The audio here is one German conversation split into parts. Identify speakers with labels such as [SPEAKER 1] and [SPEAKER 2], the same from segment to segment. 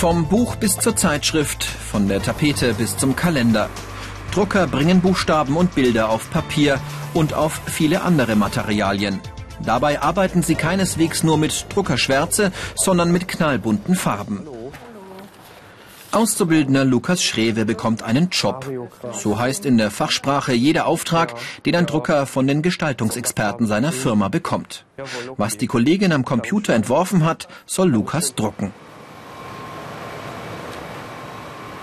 [SPEAKER 1] Vom Buch bis zur Zeitschrift, von der Tapete bis zum Kalender. Drucker bringen Buchstaben und Bilder auf Papier und auf viele andere Materialien. Dabei arbeiten sie keineswegs nur mit Druckerschwärze, sondern mit knallbunten Farben. Auszubildender Lukas Schrewe bekommt einen Job. So heißt in der Fachsprache jeder Auftrag, den ein Drucker von den Gestaltungsexperten seiner Firma bekommt. Was die Kollegin am Computer entworfen hat, soll Lukas drucken.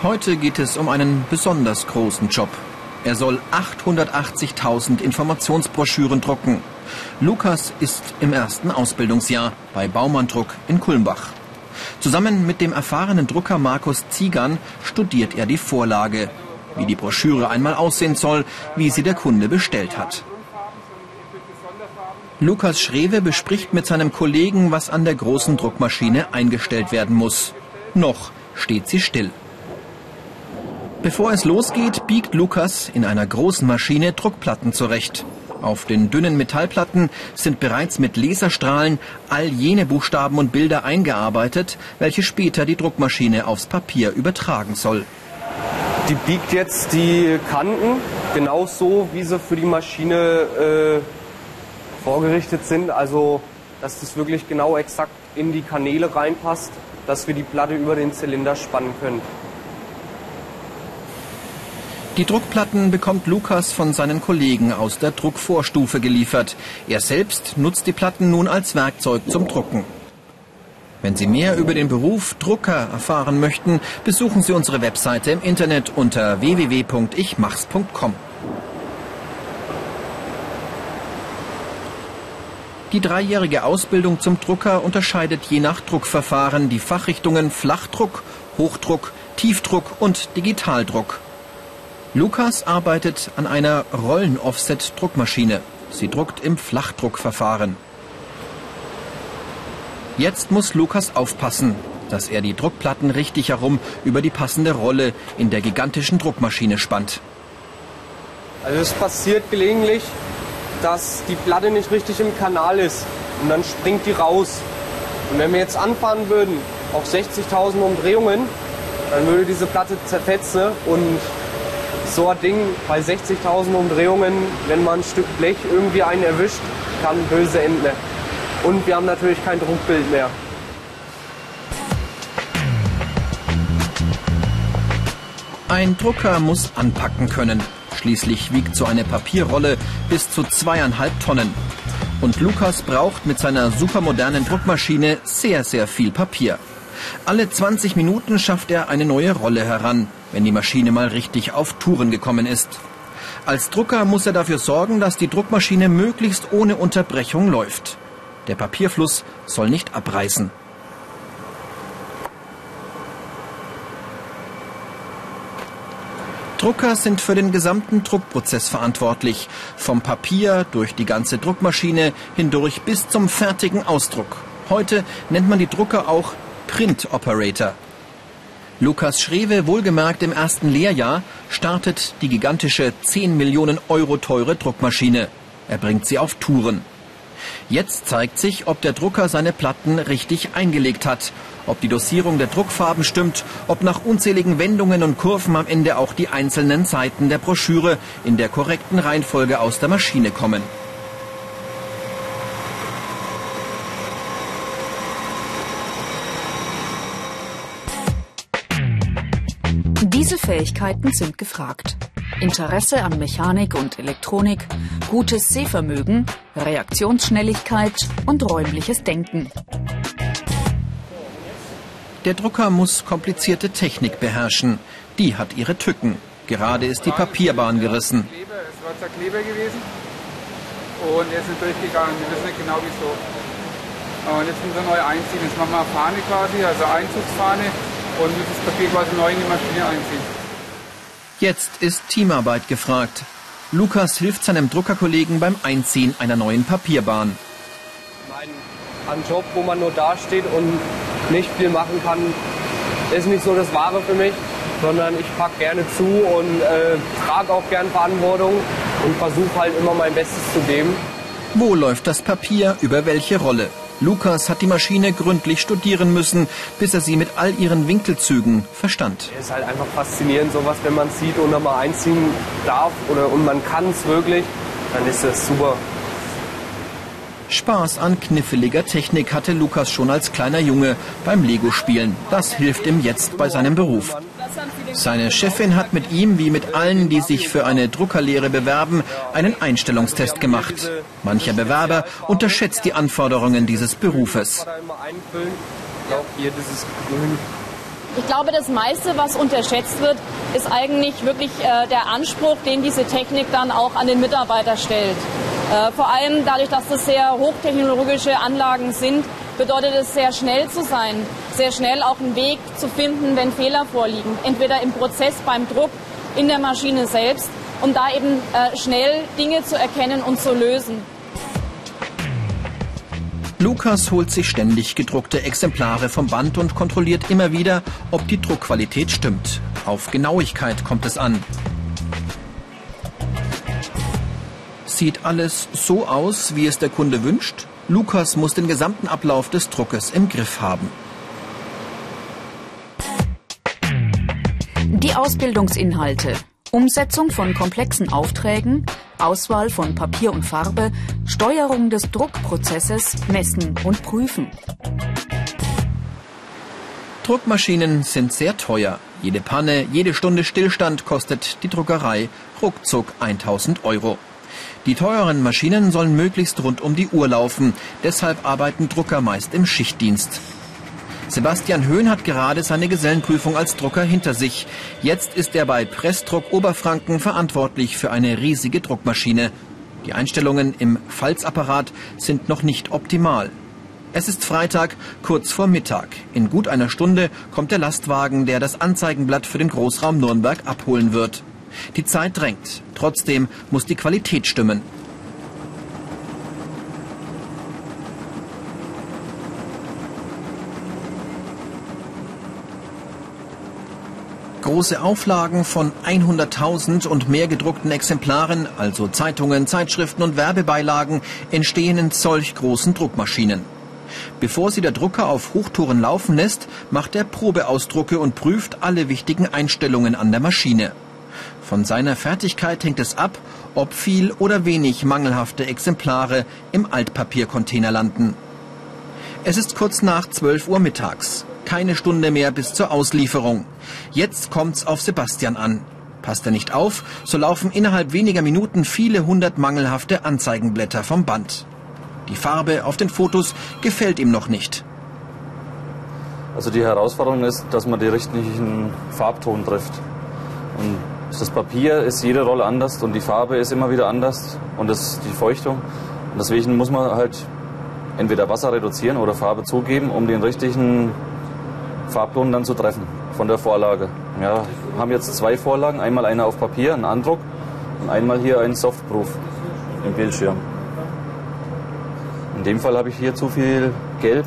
[SPEAKER 1] Heute geht es um einen besonders großen Job. Er soll 880.000 Informationsbroschüren drucken. Lukas ist im ersten Ausbildungsjahr bei Baumann Druck in Kulmbach. Zusammen mit dem erfahrenen Drucker Markus Ziegern studiert er die Vorlage, wie die Broschüre einmal aussehen soll, wie sie der Kunde bestellt hat. Lukas Schrewe bespricht mit seinem Kollegen, was an der großen Druckmaschine eingestellt werden muss. Noch steht sie still. Bevor es losgeht, biegt Lukas in einer großen Maschine Druckplatten zurecht. Auf den dünnen Metallplatten sind bereits mit Laserstrahlen all jene Buchstaben und Bilder eingearbeitet, welche später die Druckmaschine aufs Papier übertragen soll.
[SPEAKER 2] Die biegt jetzt die Kanten genauso, wie sie für die Maschine äh, vorgerichtet sind. Also, dass das wirklich genau exakt in die Kanäle reinpasst, dass wir die Platte über den Zylinder spannen können.
[SPEAKER 1] Die Druckplatten bekommt Lukas von seinen Kollegen aus der Druckvorstufe geliefert. Er selbst nutzt die Platten nun als Werkzeug zum Drucken. Wenn Sie mehr über den Beruf Drucker erfahren möchten, besuchen Sie unsere Webseite im Internet unter www.ichmachs.com. Die dreijährige Ausbildung zum Drucker unterscheidet je nach Druckverfahren die Fachrichtungen Flachdruck, Hochdruck, Tiefdruck und Digitaldruck. Lukas arbeitet an einer Rollen-Offset-Druckmaschine. Sie druckt im Flachdruckverfahren. Jetzt muss Lukas aufpassen, dass er die Druckplatten richtig herum über die passende Rolle in der gigantischen Druckmaschine spannt.
[SPEAKER 2] Also es passiert gelegentlich, dass die Platte nicht richtig im Kanal ist und dann springt die raus. Und wenn wir jetzt anfahren würden auf 60.000 Umdrehungen, dann würde diese Platte zerfetzen und so ein Ding bei 60.000 Umdrehungen, wenn man ein Stück Blech irgendwie einen erwischt, kann böse enden. Und wir haben natürlich kein Druckbild mehr.
[SPEAKER 1] Ein Drucker muss anpacken können. Schließlich wiegt so eine Papierrolle bis zu zweieinhalb Tonnen. Und Lukas braucht mit seiner supermodernen Druckmaschine sehr, sehr viel Papier. Alle 20 Minuten schafft er eine neue Rolle heran, wenn die Maschine mal richtig auf Touren gekommen ist. Als Drucker muss er dafür sorgen, dass die Druckmaschine möglichst ohne Unterbrechung läuft. Der Papierfluss soll nicht abreißen. Drucker sind für den gesamten Druckprozess verantwortlich, vom Papier durch die ganze Druckmaschine hindurch bis zum fertigen Ausdruck. Heute nennt man die Drucker auch Print Operator. Lukas Schrewe, wohlgemerkt im ersten Lehrjahr, startet die gigantische 10 Millionen Euro teure Druckmaschine. Er bringt sie auf Touren. Jetzt zeigt sich, ob der Drucker seine Platten richtig eingelegt hat, ob die Dosierung der Druckfarben stimmt, ob nach unzähligen Wendungen und Kurven am Ende auch die einzelnen Seiten der Broschüre in der korrekten Reihenfolge aus der Maschine kommen.
[SPEAKER 3] Diese Fähigkeiten sind gefragt. Interesse an Mechanik und Elektronik, gutes Sehvermögen, Reaktionsschnelligkeit und räumliches Denken.
[SPEAKER 1] Der Drucker muss komplizierte Technik beherrschen. Die hat ihre Tücken. Gerade ist die Papierbahn gerissen.
[SPEAKER 4] Es war Zerkleber gewesen und er ist nicht durchgegangen. Wir wissen nicht genau wieso. Und jetzt müssen wir neu einziehen. Jetzt machen wir eine Fahne quasi, also Einzugsfahne und das Papier quasi neu in die Maschine einziehen.
[SPEAKER 1] Jetzt ist Teamarbeit gefragt. Lukas hilft seinem Druckerkollegen beim Einziehen einer neuen Papierbahn.
[SPEAKER 2] Ein Job, wo man nur dasteht und nicht viel machen kann, ist nicht so das Wahre für mich, sondern ich packe gerne zu und äh, trage auch gern Verantwortung und versuche halt immer mein Bestes zu geben.
[SPEAKER 1] Wo läuft das Papier über welche Rolle? Lukas hat die Maschine gründlich studieren müssen, bis er sie mit all ihren Winkelzügen verstand.
[SPEAKER 2] Es ist halt einfach faszinierend, sowas, wenn man sieht und nochmal einziehen darf oder und man kann es wirklich, dann ist das super.
[SPEAKER 1] Spaß an kniffeliger Technik hatte Lukas schon als kleiner Junge beim Lego-Spielen. Das hilft ihm jetzt bei seinem Beruf. Seine Chefin hat mit ihm, wie mit allen, die sich für eine Druckerlehre bewerben, einen Einstellungstest gemacht. Mancher Bewerber unterschätzt die Anforderungen dieses Berufes.
[SPEAKER 5] Ich glaube, das meiste, was unterschätzt wird, ist eigentlich wirklich äh, der Anspruch, den diese Technik dann auch an den Mitarbeiter stellt. Äh, vor allem dadurch, dass das sehr hochtechnologische Anlagen sind, bedeutet es sehr schnell zu sein, sehr schnell auch einen Weg zu finden, wenn Fehler vorliegen. Entweder im Prozess beim Druck, in der Maschine selbst, um da eben äh, schnell Dinge zu erkennen und zu lösen.
[SPEAKER 1] Lukas holt sich ständig gedruckte Exemplare vom Band und kontrolliert immer wieder, ob die Druckqualität stimmt. Auf Genauigkeit kommt es an. Sieht alles so aus, wie es der Kunde wünscht? Lukas muss den gesamten Ablauf des Druckes im Griff haben.
[SPEAKER 3] Die Ausbildungsinhalte. Umsetzung von komplexen Aufträgen, Auswahl von Papier und Farbe, Steuerung des Druckprozesses, Messen und Prüfen.
[SPEAKER 1] Druckmaschinen sind sehr teuer. Jede Panne, jede Stunde Stillstand kostet die Druckerei ruckzuck 1000 Euro. Die teuren Maschinen sollen möglichst rund um die Uhr laufen. Deshalb arbeiten Drucker meist im Schichtdienst. Sebastian Höhn hat gerade seine Gesellenprüfung als Drucker hinter sich. Jetzt ist er bei Pressdruck Oberfranken verantwortlich für eine riesige Druckmaschine. Die Einstellungen im Falzapparat sind noch nicht optimal. Es ist Freitag, kurz vor Mittag. In gut einer Stunde kommt der Lastwagen, der das Anzeigenblatt für den Großraum Nürnberg abholen wird. Die Zeit drängt. Trotzdem muss die Qualität stimmen. Große Auflagen von 100.000 und mehr gedruckten Exemplaren, also Zeitungen, Zeitschriften und Werbebeilagen, entstehen in solch großen Druckmaschinen. Bevor sie der Drucker auf Hochtouren laufen lässt, macht er Probeausdrucke und prüft alle wichtigen Einstellungen an der Maschine. Von seiner Fertigkeit hängt es ab, ob viel oder wenig mangelhafte Exemplare im Altpapiercontainer landen. Es ist kurz nach 12 Uhr mittags. Keine Stunde mehr bis zur Auslieferung. Jetzt kommt's auf Sebastian an. Passt er nicht auf, so laufen innerhalb weniger Minuten viele hundert mangelhafte Anzeigenblätter vom Band. Die Farbe auf den Fotos gefällt ihm noch nicht.
[SPEAKER 6] Also die Herausforderung ist, dass man die richtigen Farbton trifft. Und das Papier ist jede Rolle anders und die Farbe ist immer wieder anders und das, die Feuchtung. Und deswegen muss man halt entweder Wasser reduzieren oder Farbe zugeben, um den richtigen Farbton dann zu treffen von der Vorlage. Ja, haben jetzt zwei Vorlagen, einmal eine auf Papier, ein Andruck und einmal hier ein Softproof im Bildschirm. In dem Fall habe ich hier zu viel Gelb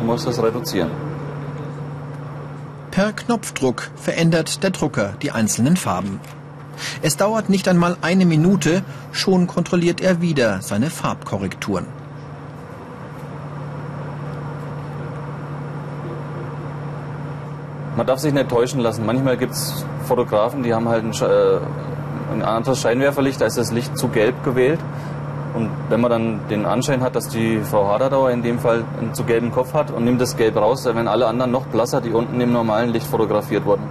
[SPEAKER 6] und muss das reduzieren.
[SPEAKER 1] Per Knopfdruck verändert der Drucker die einzelnen Farben. Es dauert nicht einmal eine Minute, schon kontrolliert er wieder seine Farbkorrekturen.
[SPEAKER 6] Man darf sich nicht täuschen lassen. Manchmal gibt es Fotografen, die haben halt ein, äh, ein anderes Scheinwerferlicht, da ist das Licht zu gelb gewählt. Und wenn man dann den Anschein hat, dass die Frau Haderdauer in dem Fall einen zu gelben Kopf hat und nimmt das Gelb raus, dann werden alle anderen noch blasser, die unten im normalen Licht fotografiert wurden.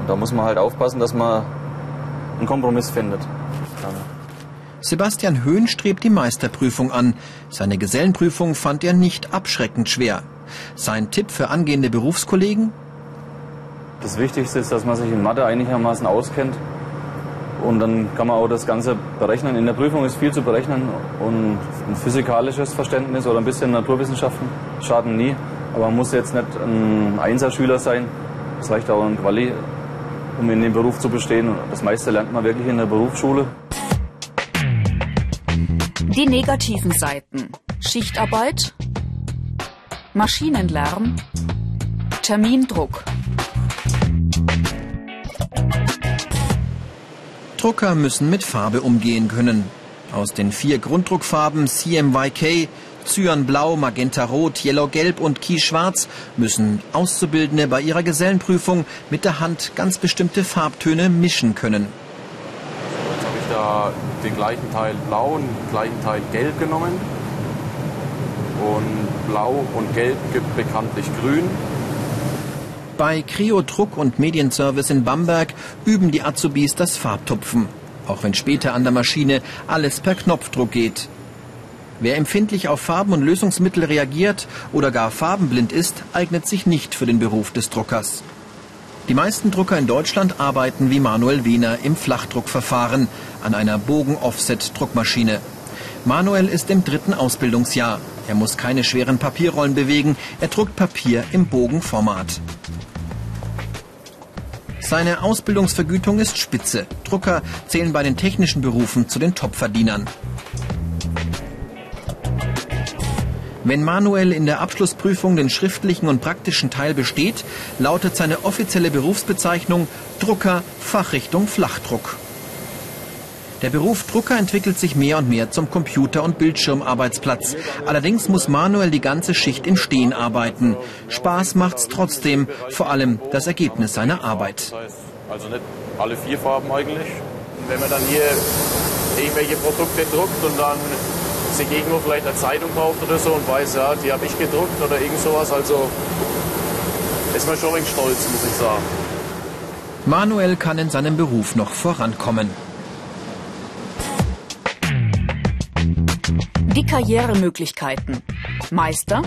[SPEAKER 6] Und da muss man halt aufpassen, dass man einen Kompromiss findet.
[SPEAKER 1] Sebastian Höhn strebt die Meisterprüfung an. Seine Gesellenprüfung fand er nicht abschreckend schwer. Sein Tipp für angehende Berufskollegen?
[SPEAKER 6] Das Wichtigste ist, dass man sich in Mathe einigermaßen auskennt und dann kann man auch das Ganze berechnen. In der Prüfung ist viel zu berechnen und ein physikalisches Verständnis oder ein bisschen Naturwissenschaften schaden nie. Aber man muss jetzt nicht ein Einserschüler sein. Es reicht auch ein Quali, um in dem Beruf zu bestehen. Das meiste lernt man wirklich in der Berufsschule.
[SPEAKER 3] Die negativen Seiten. Schichtarbeit, Maschinenlärm, Termindruck.
[SPEAKER 1] Drucker müssen mit Farbe umgehen können. Aus den vier Grunddruckfarben CMYK, Cyanblau, Magenta Rot, Yellow Gelb und Kie Schwarz müssen Auszubildende bei ihrer Gesellenprüfung mit der Hand ganz bestimmte Farbtöne mischen können.
[SPEAKER 7] Jetzt habe ich da den gleichen Teil Blau und den gleichen Teil Gelb genommen. Und Blau und Gelb gibt bekanntlich Grün.
[SPEAKER 1] Bei Creo Druck und Medienservice in Bamberg üben die Azubis das Farbtupfen. Auch wenn später an der Maschine alles per Knopfdruck geht. Wer empfindlich auf Farben und Lösungsmittel reagiert oder gar farbenblind ist, eignet sich nicht für den Beruf des Druckers. Die meisten Drucker in Deutschland arbeiten wie Manuel Wiener im Flachdruckverfahren an einer Bogen-Offset-Druckmaschine. Manuel ist im dritten Ausbildungsjahr. Er muss keine schweren Papierrollen bewegen, er druckt Papier im Bogenformat. Seine Ausbildungsvergütung ist spitze. Drucker zählen bei den technischen Berufen zu den Topverdienern. Wenn Manuel in der Abschlussprüfung den schriftlichen und praktischen Teil besteht, lautet seine offizielle Berufsbezeichnung Drucker Fachrichtung Flachdruck. Der Beruf Drucker entwickelt sich mehr und mehr zum Computer- und Bildschirmarbeitsplatz. Allerdings muss Manuel die ganze Schicht im Stehen arbeiten. Spaß macht's trotzdem, vor allem das Ergebnis seiner Arbeit.
[SPEAKER 7] Also nicht alle vier Farben eigentlich. Wenn man dann hier irgendwelche Produkte druckt und dann sich irgendwo vielleicht eine Zeitung kauft oder so und weiß, ja, die habe ich gedruckt oder irgend sowas, also ist man schon ein wenig stolz, muss ich sagen.
[SPEAKER 1] Manuel kann in seinem Beruf noch vorankommen.
[SPEAKER 3] Karrieremöglichkeiten. Meister,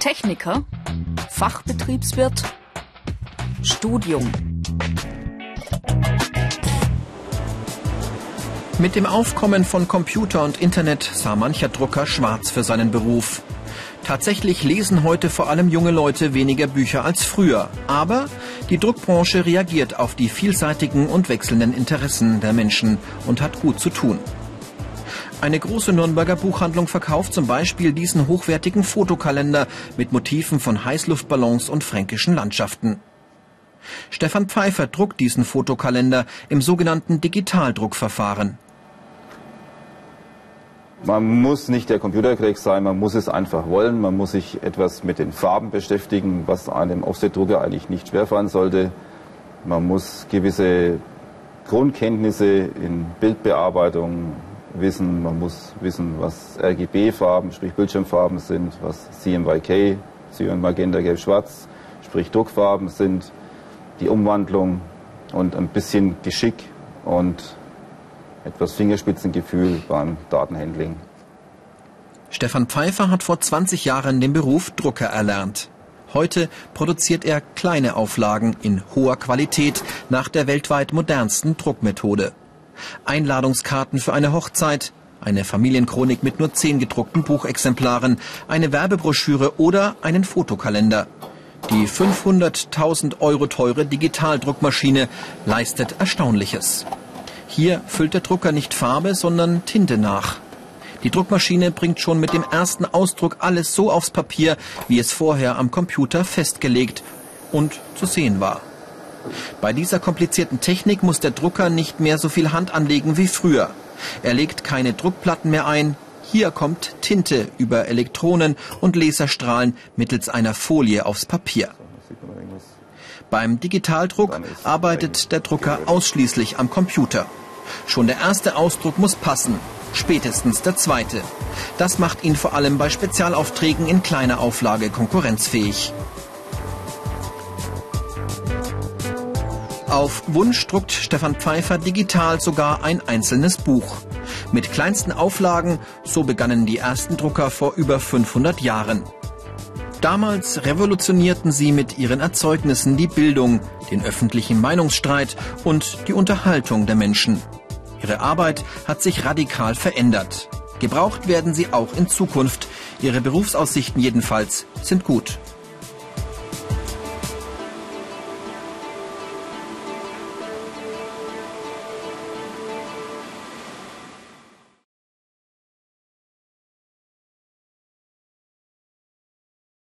[SPEAKER 3] Techniker, Fachbetriebswirt, Studium.
[SPEAKER 1] Mit dem Aufkommen von Computer und Internet sah mancher Drucker schwarz für seinen Beruf. Tatsächlich lesen heute vor allem junge Leute weniger Bücher als früher. Aber die Druckbranche reagiert auf die vielseitigen und wechselnden Interessen der Menschen und hat gut zu tun. Eine große Nürnberger Buchhandlung verkauft zum Beispiel diesen hochwertigen Fotokalender mit Motiven von Heißluftballons und fränkischen Landschaften. Stefan Pfeiffer druckt diesen Fotokalender im sogenannten Digitaldruckverfahren.
[SPEAKER 8] Man muss nicht der Computerkrieg sein, man muss es einfach wollen, man muss sich etwas mit den Farben beschäftigen, was einem Offsetdrucker eigentlich nicht schwerfallen sollte. Man muss gewisse Grundkenntnisse in Bildbearbeitung, wissen, man muss wissen, was RGB-Farben, sprich Bildschirmfarben sind, was CMYK, Cyan, Magenta, Gelb, Schwarz, sprich Druckfarben sind, die Umwandlung und ein bisschen Geschick und etwas Fingerspitzengefühl beim Datenhandling.
[SPEAKER 1] Stefan Pfeiffer hat vor 20 Jahren den Beruf Drucker erlernt. Heute produziert er kleine Auflagen in hoher Qualität nach der weltweit modernsten Druckmethode. Einladungskarten für eine Hochzeit, eine Familienchronik mit nur zehn gedruckten Buchexemplaren, eine Werbebroschüre oder einen Fotokalender. Die 500.000 Euro teure Digitaldruckmaschine leistet Erstaunliches. Hier füllt der Drucker nicht Farbe, sondern Tinte nach. Die Druckmaschine bringt schon mit dem ersten Ausdruck alles so aufs Papier, wie es vorher am Computer festgelegt und zu sehen war. Bei dieser komplizierten Technik muss der Drucker nicht mehr so viel Hand anlegen wie früher. Er legt keine Druckplatten mehr ein. Hier kommt Tinte über Elektronen und Laserstrahlen mittels einer Folie aufs Papier. Beim Digitaldruck arbeitet der Drucker ausschließlich am Computer. Schon der erste Ausdruck muss passen, spätestens der zweite. Das macht ihn vor allem bei Spezialaufträgen in kleiner Auflage konkurrenzfähig. Auf Wunsch druckt Stefan Pfeiffer digital sogar ein einzelnes Buch. Mit kleinsten Auflagen, so begannen die ersten Drucker vor über 500 Jahren. Damals revolutionierten sie mit ihren Erzeugnissen die Bildung, den öffentlichen Meinungsstreit und die Unterhaltung der Menschen. Ihre Arbeit hat sich radikal verändert. Gebraucht werden sie auch in Zukunft. Ihre Berufsaussichten jedenfalls sind gut.